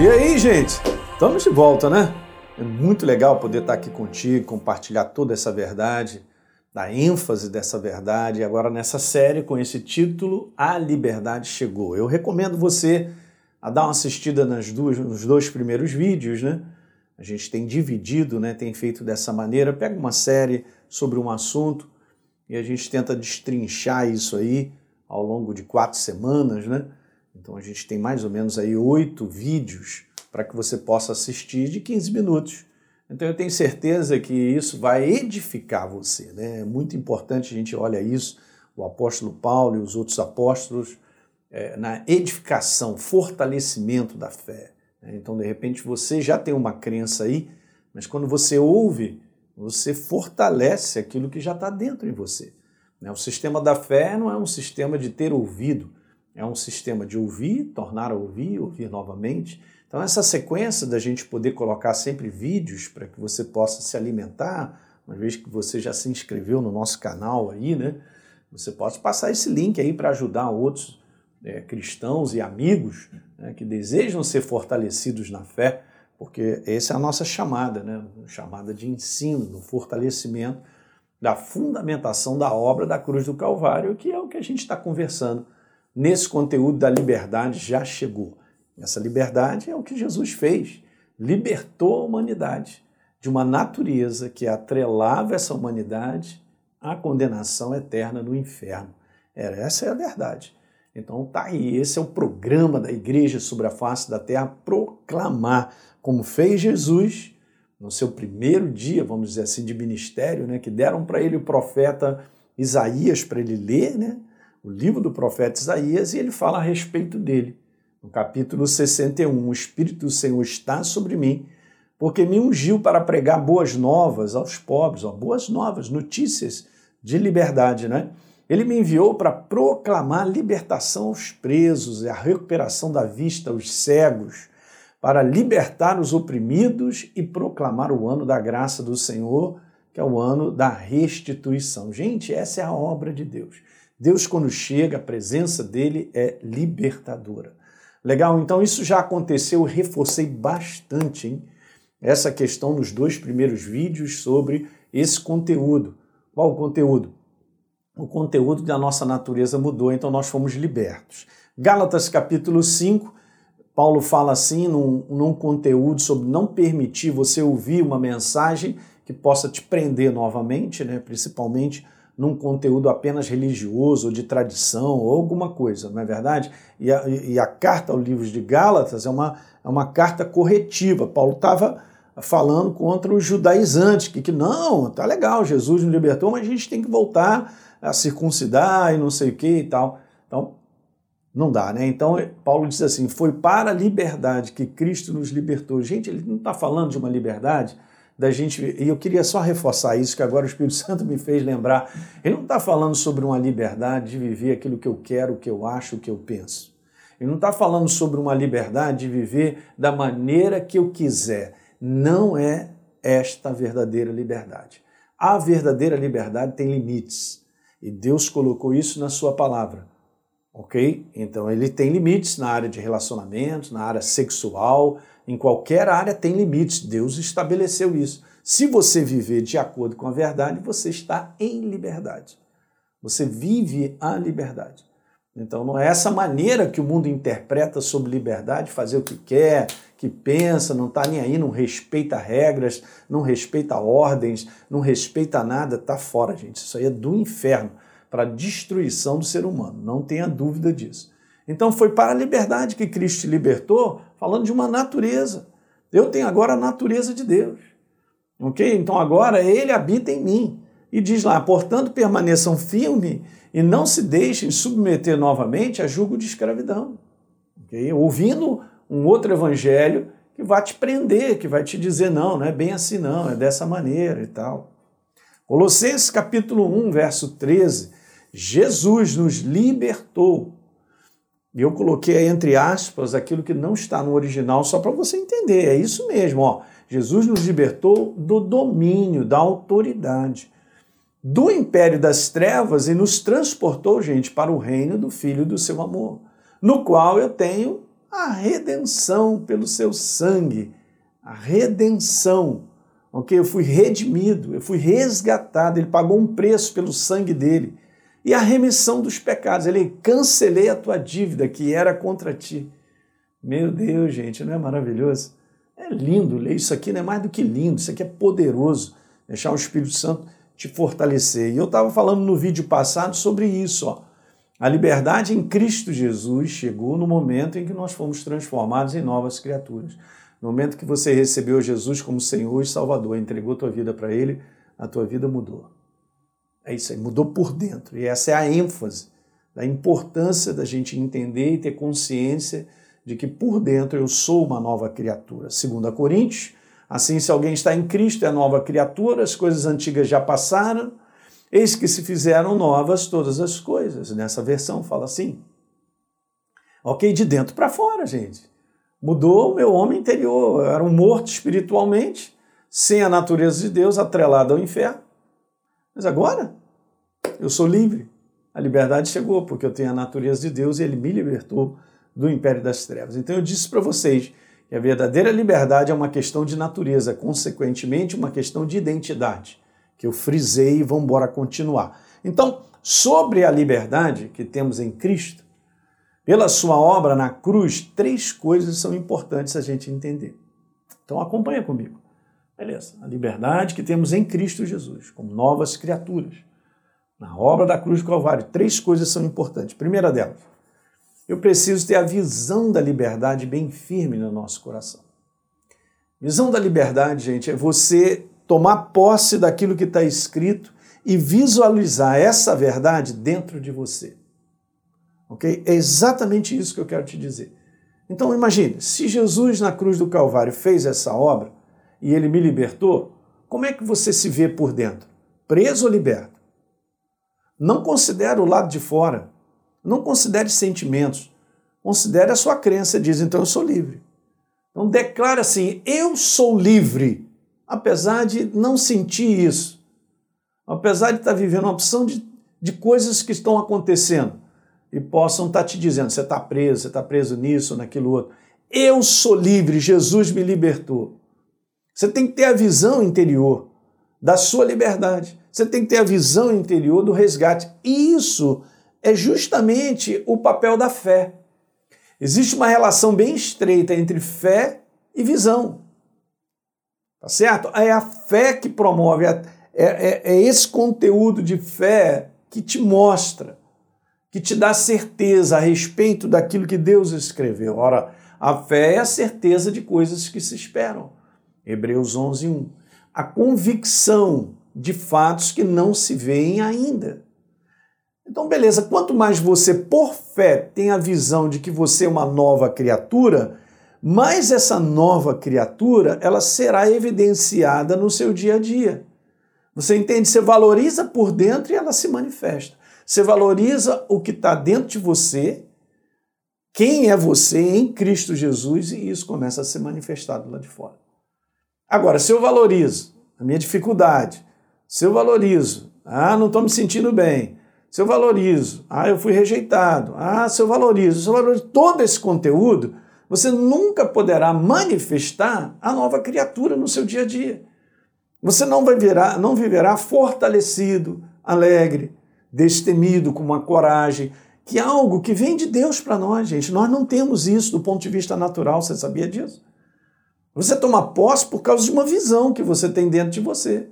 E aí, gente? Estamos de volta, né? É muito legal poder estar aqui contigo, compartilhar toda essa verdade, dar ênfase dessa verdade, agora nessa série com esse título A Liberdade Chegou. Eu recomendo você a dar uma assistida nas duas, nos dois primeiros vídeos, né? A gente tem dividido, né? Tem feito dessa maneira. Pega uma série sobre um assunto e a gente tenta destrinchar isso aí ao longo de quatro semanas, né? Então a gente tem mais ou menos aí oito vídeos para que você possa assistir de 15 minutos. Então eu tenho certeza que isso vai edificar você. Né? É muito importante a gente olha isso, o apóstolo Paulo e os outros apóstolos, é, na edificação, fortalecimento da fé. Né? Então, de repente, você já tem uma crença aí, mas quando você ouve, você fortalece aquilo que já está dentro em você. Né? O sistema da fé não é um sistema de ter ouvido, é um sistema de ouvir, tornar a ouvir, ouvir novamente. Então, essa sequência da gente poder colocar sempre vídeos para que você possa se alimentar, uma vez que você já se inscreveu no nosso canal aí, né? Você pode passar esse link aí para ajudar outros é, cristãos e amigos né, que desejam ser fortalecidos na fé, porque essa é a nossa chamada, né? Chamada de ensino, do fortalecimento, da fundamentação da obra da cruz do Calvário, que é o que a gente está conversando nesse conteúdo da liberdade já chegou. Essa liberdade é o que Jesus fez, libertou a humanidade de uma natureza que atrelava essa humanidade à condenação eterna no inferno. Essa é a verdade. Então tá aí, esse é o programa da igreja sobre a face da terra, proclamar como fez Jesus no seu primeiro dia, vamos dizer assim, de ministério, né, que deram para ele o profeta Isaías para ele ler, né, o livro do profeta Isaías, e ele fala a respeito dele. No capítulo 61, o Espírito do Senhor está sobre mim, porque me ungiu para pregar boas novas aos pobres, ó, boas novas, notícias de liberdade, né? Ele me enviou para proclamar libertação aos presos e a recuperação da vista aos cegos, para libertar os oprimidos e proclamar o ano da graça do Senhor, que é o ano da restituição. Gente, essa é a obra de Deus. Deus, quando chega, a presença dele é libertadora. Legal? Então, isso já aconteceu, eu reforcei bastante hein? essa questão nos dois primeiros vídeos sobre esse conteúdo. Qual o conteúdo? O conteúdo da nossa natureza mudou, então nós fomos libertos. Gálatas capítulo 5, Paulo fala assim num, num conteúdo sobre não permitir você ouvir uma mensagem que possa te prender novamente, né? principalmente num conteúdo apenas religioso ou de tradição ou alguma coisa, não é verdade? E a, e a carta ao livro de Gálatas é uma, é uma carta corretiva. Paulo estava falando contra os judaizantes, que, que não, tá legal, Jesus nos libertou, mas a gente tem que voltar a circuncidar e não sei o que e tal. Então, não dá, né? Então, Paulo diz assim: foi para a liberdade que Cristo nos libertou. Gente, ele não está falando de uma liberdade da gente. E eu queria só reforçar isso, que agora o Espírito Santo me fez lembrar. Ele não está falando sobre uma liberdade de viver aquilo que eu quero, o que eu acho, o que eu penso. Ele não está falando sobre uma liberdade de viver da maneira que eu quiser. Não é esta a verdadeira liberdade. A verdadeira liberdade tem limites. E Deus colocou isso na sua palavra. Ok? Então ele tem limites na área de relacionamentos, na área sexual, em qualquer área tem limites. Deus estabeleceu isso. Se você viver de acordo com a verdade, você está em liberdade. Você vive a liberdade. Então não é essa maneira que o mundo interpreta sobre liberdade, fazer o que quer, que pensa, não está nem aí, não respeita regras, não respeita ordens, não respeita nada, está fora, gente. Isso aí é do inferno, para a destruição do ser humano, não tenha dúvida disso. Então foi para a liberdade que Cristo te libertou, falando de uma natureza. Eu tenho agora a natureza de Deus. Ok? Então agora ele habita em mim. E diz lá, portanto, permaneçam firmes e não se deixem submeter novamente a julgo de escravidão. Okay? Ouvindo um outro evangelho que vai te prender, que vai te dizer, não, não é bem assim não, é dessa maneira e tal. Colossenses capítulo 1, verso 13, Jesus nos libertou e eu coloquei entre aspas aquilo que não está no original, só para você entender. É isso mesmo, ó. Jesus nos libertou do domínio, da autoridade, do império das trevas e nos transportou, gente, para o reino do Filho do seu amor, no qual eu tenho A redenção pelo seu sangue. A redenção. Ok? Eu fui redimido, eu fui resgatado, ele pagou um preço pelo sangue dele. E a remissão dos pecados. Ele cancelei a tua dívida que era contra ti. Meu Deus, gente, não é maravilhoso? É lindo ler isso aqui, não é mais do que lindo, isso aqui é poderoso. Deixar o Espírito Santo te fortalecer. E eu estava falando no vídeo passado sobre isso. Ó. A liberdade em Cristo Jesus chegou no momento em que nós fomos transformados em novas criaturas. No momento que você recebeu Jesus como Senhor e Salvador, entregou tua vida para Ele, a tua vida mudou. É isso aí, mudou por dentro. E essa é a ênfase da importância da gente entender e ter consciência de que por dentro eu sou uma nova criatura. 2 Coríntios, assim se alguém está em Cristo é nova criatura, as coisas antigas já passaram, eis que se fizeram novas todas as coisas. Nessa versão fala assim. Ok, de dentro para fora, gente. Mudou o meu homem interior, eu era um morto espiritualmente, sem a natureza de Deus, atrelado ao inferno. Mas agora eu sou livre. A liberdade chegou porque eu tenho a natureza de Deus e ele me libertou do império das trevas. Então eu disse para vocês que a verdadeira liberdade é uma questão de natureza, consequentemente, uma questão de identidade, que eu frisei e vamos embora continuar. Então, sobre a liberdade que temos em Cristo, pela sua obra na cruz, três coisas são importantes a gente entender. Então acompanha comigo. Beleza, a liberdade que temos em Cristo Jesus, como novas criaturas. Na obra da cruz do Calvário, três coisas são importantes. Primeira delas, eu preciso ter a visão da liberdade bem firme no nosso coração. Visão da liberdade, gente, é você tomar posse daquilo que está escrito e visualizar essa verdade dentro de você. Ok? É exatamente isso que eu quero te dizer. Então imagine, se Jesus na cruz do Calvário fez essa obra e ele me libertou, como é que você se vê por dentro? Preso ou liberto? Não considere o lado de fora. Não considere sentimentos, considere a sua crença, diz, então eu sou livre. Então declara assim, eu sou livre, apesar de não sentir isso, apesar de estar vivendo uma opção de, de coisas que estão acontecendo e possam estar te dizendo, você está preso, você está preso nisso, naquilo outro. Eu sou livre, Jesus me libertou. Você tem que ter a visão interior da sua liberdade. Você tem que ter a visão interior do resgate. E isso é justamente o papel da fé. Existe uma relação bem estreita entre fé e visão. Tá certo? É a fé que promove, é, é, é esse conteúdo de fé que te mostra, que te dá certeza a respeito daquilo que Deus escreveu. Ora, a fé é a certeza de coisas que se esperam. Hebreus 11, 1. A convicção de fatos que não se veem ainda. Então, beleza, quanto mais você, por fé, tem a visão de que você é uma nova criatura, mais essa nova criatura ela será evidenciada no seu dia a dia. Você entende? Você valoriza por dentro e ela se manifesta. Você valoriza o que está dentro de você, quem é você em Cristo Jesus, e isso começa a ser manifestado lá de fora. Agora, se eu valorizo a minha dificuldade, se eu valorizo, ah, não estou me sentindo bem, se eu valorizo, ah, eu fui rejeitado, ah, se eu valorizo, se eu valorizo todo esse conteúdo, você nunca poderá manifestar a nova criatura no seu dia a dia. Você não, vai virar, não viverá fortalecido, alegre, destemido, com uma coragem, que é algo que vem de Deus para nós, gente. Nós não temos isso do ponto de vista natural, você sabia disso? Você toma posse por causa de uma visão que você tem dentro de você.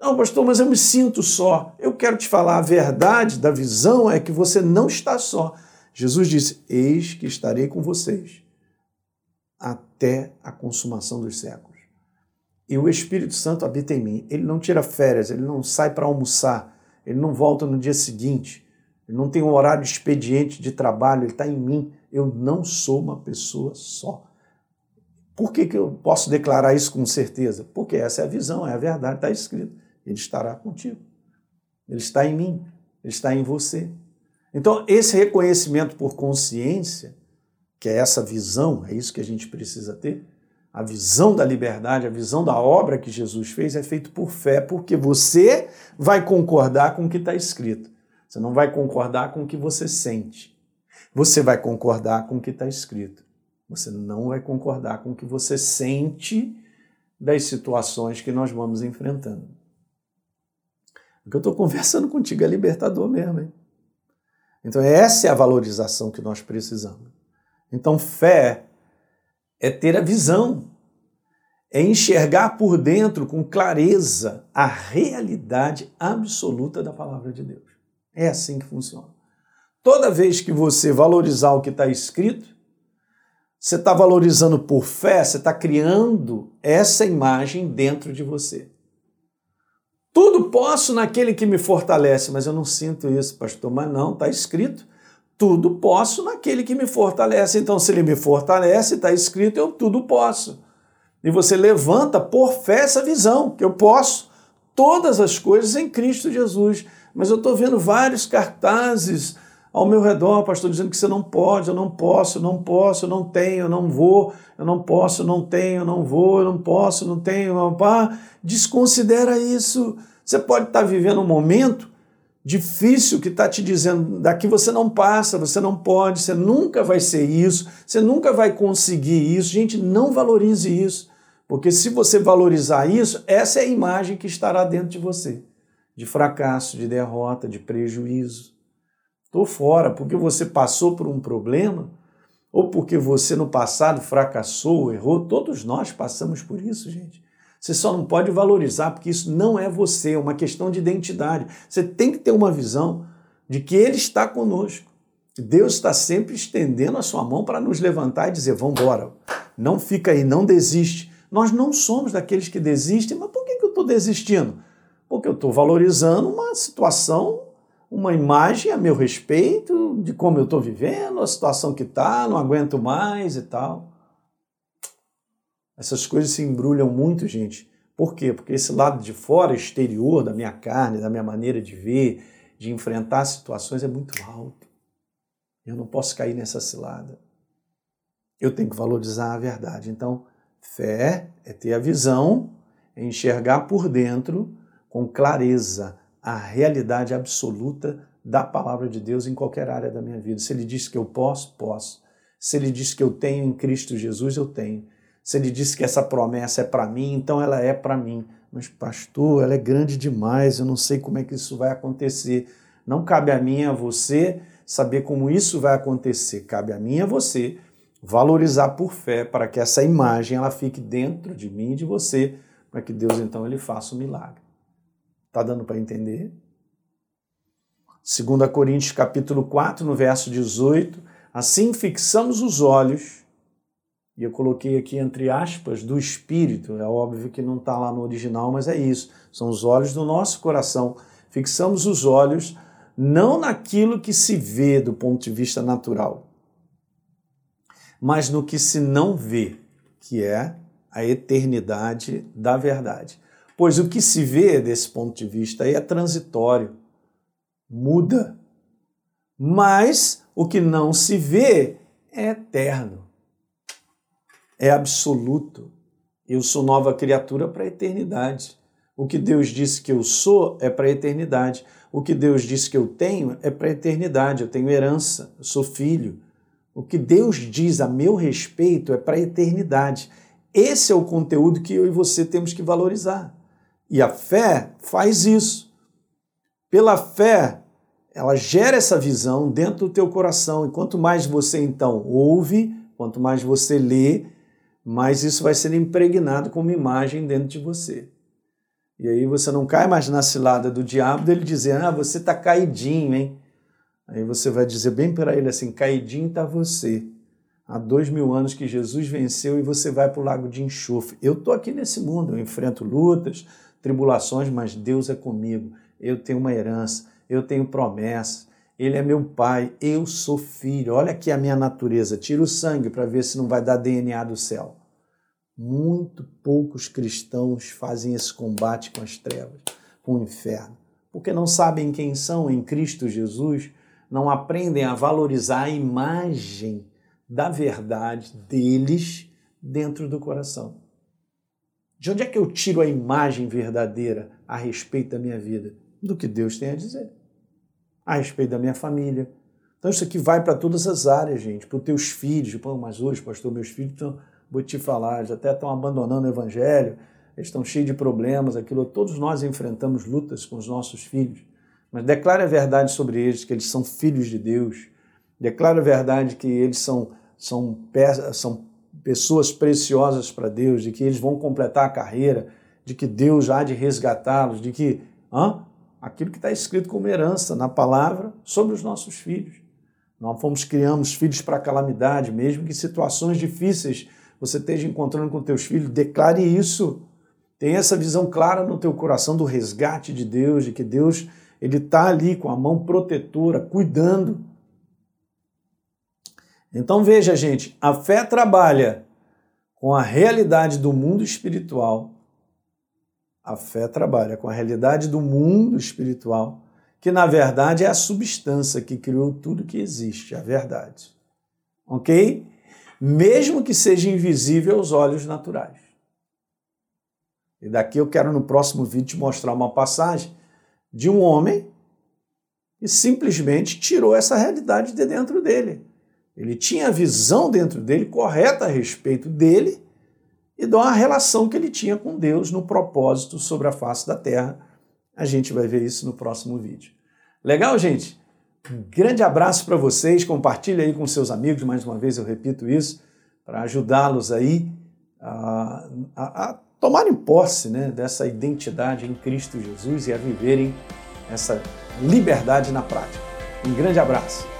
Não, pastor, mas eu me sinto só. Eu quero te falar, a verdade da visão é que você não está só. Jesus disse: Eis que estarei com vocês até a consumação dos séculos. E o Espírito Santo habita em mim. Ele não tira férias, ele não sai para almoçar, ele não volta no dia seguinte, ele não tem um horário expediente de trabalho, ele está em mim. Eu não sou uma pessoa só. Por que, que eu posso declarar isso com certeza? Porque essa é a visão, é a verdade, está escrito. Ele estará contigo. Ele está em mim, ele está em você. Então, esse reconhecimento por consciência, que é essa visão, é isso que a gente precisa ter. A visão da liberdade, a visão da obra que Jesus fez é feito por fé, porque você vai concordar com o que está escrito. Você não vai concordar com o que você sente. Você vai concordar com o que está escrito. Você não vai concordar com o que você sente das situações que nós vamos enfrentando. O que eu estou conversando contigo é libertador mesmo. Hein? Então, essa é a valorização que nós precisamos. Então, fé é ter a visão, é enxergar por dentro com clareza a realidade absoluta da palavra de Deus. É assim que funciona. Toda vez que você valorizar o que está escrito, você está valorizando por fé, você está criando essa imagem dentro de você. Tudo posso naquele que me fortalece, mas eu não sinto isso, pastor. Mas não, está escrito. Tudo posso naquele que me fortalece. Então, se ele me fortalece, está escrito, eu tudo posso. E você levanta por fé essa visão, que eu posso todas as coisas em Cristo Jesus. Mas eu estou vendo vários cartazes ao meu redor, pastor, dizendo que você não pode, eu não posso, eu não posso, eu não tenho, eu não vou, eu não posso, eu não tenho, eu não vou, eu não posso, eu não tenho. Pá. Desconsidera isso. Você pode estar vivendo um momento difícil que está te dizendo daqui você não passa, você não pode, você nunca vai ser isso, você nunca vai conseguir isso. Gente, não valorize isso, porque se você valorizar isso, essa é a imagem que estará dentro de você de fracasso, de derrota, de prejuízo. Estou fora porque você passou por um problema ou porque você no passado fracassou, errou. Todos nós passamos por isso, gente. Você só não pode valorizar porque isso não é você, é uma questão de identidade. Você tem que ter uma visão de que Ele está conosco. Deus está sempre estendendo a sua mão para nos levantar e dizer: vamos embora, não fica aí, não desiste. Nós não somos daqueles que desistem, mas por que, eu estou desistindo? Porque eu estou valorizando uma situação, uma imagem a meu respeito de como eu estou vivendo, a situação que está, não aguento mais e tal. Essas coisas se embrulham muito, gente. Por quê? Porque esse lado de fora, exterior da minha carne, da minha maneira de ver, de enfrentar situações é muito alto. Eu não posso cair nessa cilada. Eu tenho que valorizar a verdade. Então, fé é ter a visão, é enxergar por dentro com clareza a realidade absoluta da palavra de Deus em qualquer área da minha vida. Se ele diz que eu posso, posso. Se ele diz que eu tenho em Cristo Jesus, eu tenho. Se ele disse que essa promessa é para mim, então ela é para mim. Mas, pastor, ela é grande demais, eu não sei como é que isso vai acontecer. Não cabe a mim, a você, saber como isso vai acontecer. Cabe a mim, a você, valorizar por fé para que essa imagem ela fique dentro de mim e de você, para que Deus então ele faça o um milagre. Tá dando para entender? 2 Coríntios capítulo 4, no verso 18, assim fixamos os olhos e eu coloquei aqui entre aspas do espírito, é óbvio que não está lá no original, mas é isso. São os olhos do nosso coração. Fixamos os olhos não naquilo que se vê do ponto de vista natural, mas no que se não vê, que é a eternidade da verdade. Pois o que se vê desse ponto de vista aí é transitório, muda. Mas o que não se vê é eterno é absoluto. Eu sou nova criatura para a eternidade. O que Deus disse que eu sou é para a eternidade. O que Deus disse que eu tenho é para a eternidade. Eu tenho herança, eu sou filho. O que Deus diz a meu respeito é para a eternidade. Esse é o conteúdo que eu e você temos que valorizar. E a fé faz isso. Pela fé, ela gera essa visão dentro do teu coração. E quanto mais você então ouve, quanto mais você lê, mas isso vai ser impregnado como imagem dentro de você. E aí você não cai mais na cilada do diabo dele dizer, ah, você está caidinho, hein? Aí você vai dizer bem para ele assim, caidinho está você. Há dois mil anos que Jesus venceu e você vai para o lago de enxofre. Eu estou aqui nesse mundo, eu enfrento lutas, tribulações, mas Deus é comigo. Eu tenho uma herança, eu tenho promessa. Ele é meu pai, eu sou filho. Olha aqui a minha natureza. Tira o sangue para ver se não vai dar DNA do céu. Muito poucos cristãos fazem esse combate com as trevas, com o inferno, porque não sabem quem são em Cristo Jesus, não aprendem a valorizar a imagem da verdade deles dentro do coração. De onde é que eu tiro a imagem verdadeira a respeito da minha vida? Do que Deus tem a dizer a respeito da minha família, Então isso aqui vai para todas as áreas, gente, para os teus filhos. Pô, mas hoje, pastor, meus filhos estão, vou te falar, já até estão abandonando o evangelho, eles estão cheios de problemas, aquilo. Todos nós enfrentamos lutas com os nossos filhos. Mas declare a verdade sobre eles, que eles são filhos de Deus. Declare a verdade que eles são, são, são pessoas preciosas para Deus, de que eles vão completar a carreira, de que Deus há de resgatá-los, de que hã? aquilo que está escrito como herança na palavra sobre os nossos filhos. Nós fomos criamos filhos para calamidade, mesmo que situações difíceis você esteja encontrando com teus filhos, declare isso. Tenha essa visão clara no teu coração do resgate de Deus, de que Deus ele está ali com a mão protetora, cuidando então veja, gente, a fé trabalha com a realidade do mundo espiritual. A fé trabalha com a realidade do mundo espiritual, que na verdade é a substância que criou tudo que existe, a verdade. Ok? Mesmo que seja invisível aos olhos naturais. E daqui eu quero no próximo vídeo te mostrar uma passagem de um homem que simplesmente tirou essa realidade de dentro dele. Ele tinha a visão dentro dele correta a respeito dele e da relação que ele tinha com Deus no propósito sobre a face da terra. A gente vai ver isso no próximo vídeo. Legal, gente? Um grande abraço para vocês. Compartilhe aí com seus amigos, mais uma vez eu repito isso, para ajudá-los aí a, a, a tomarem posse né, dessa identidade em Cristo Jesus e a viverem essa liberdade na prática. Um grande abraço.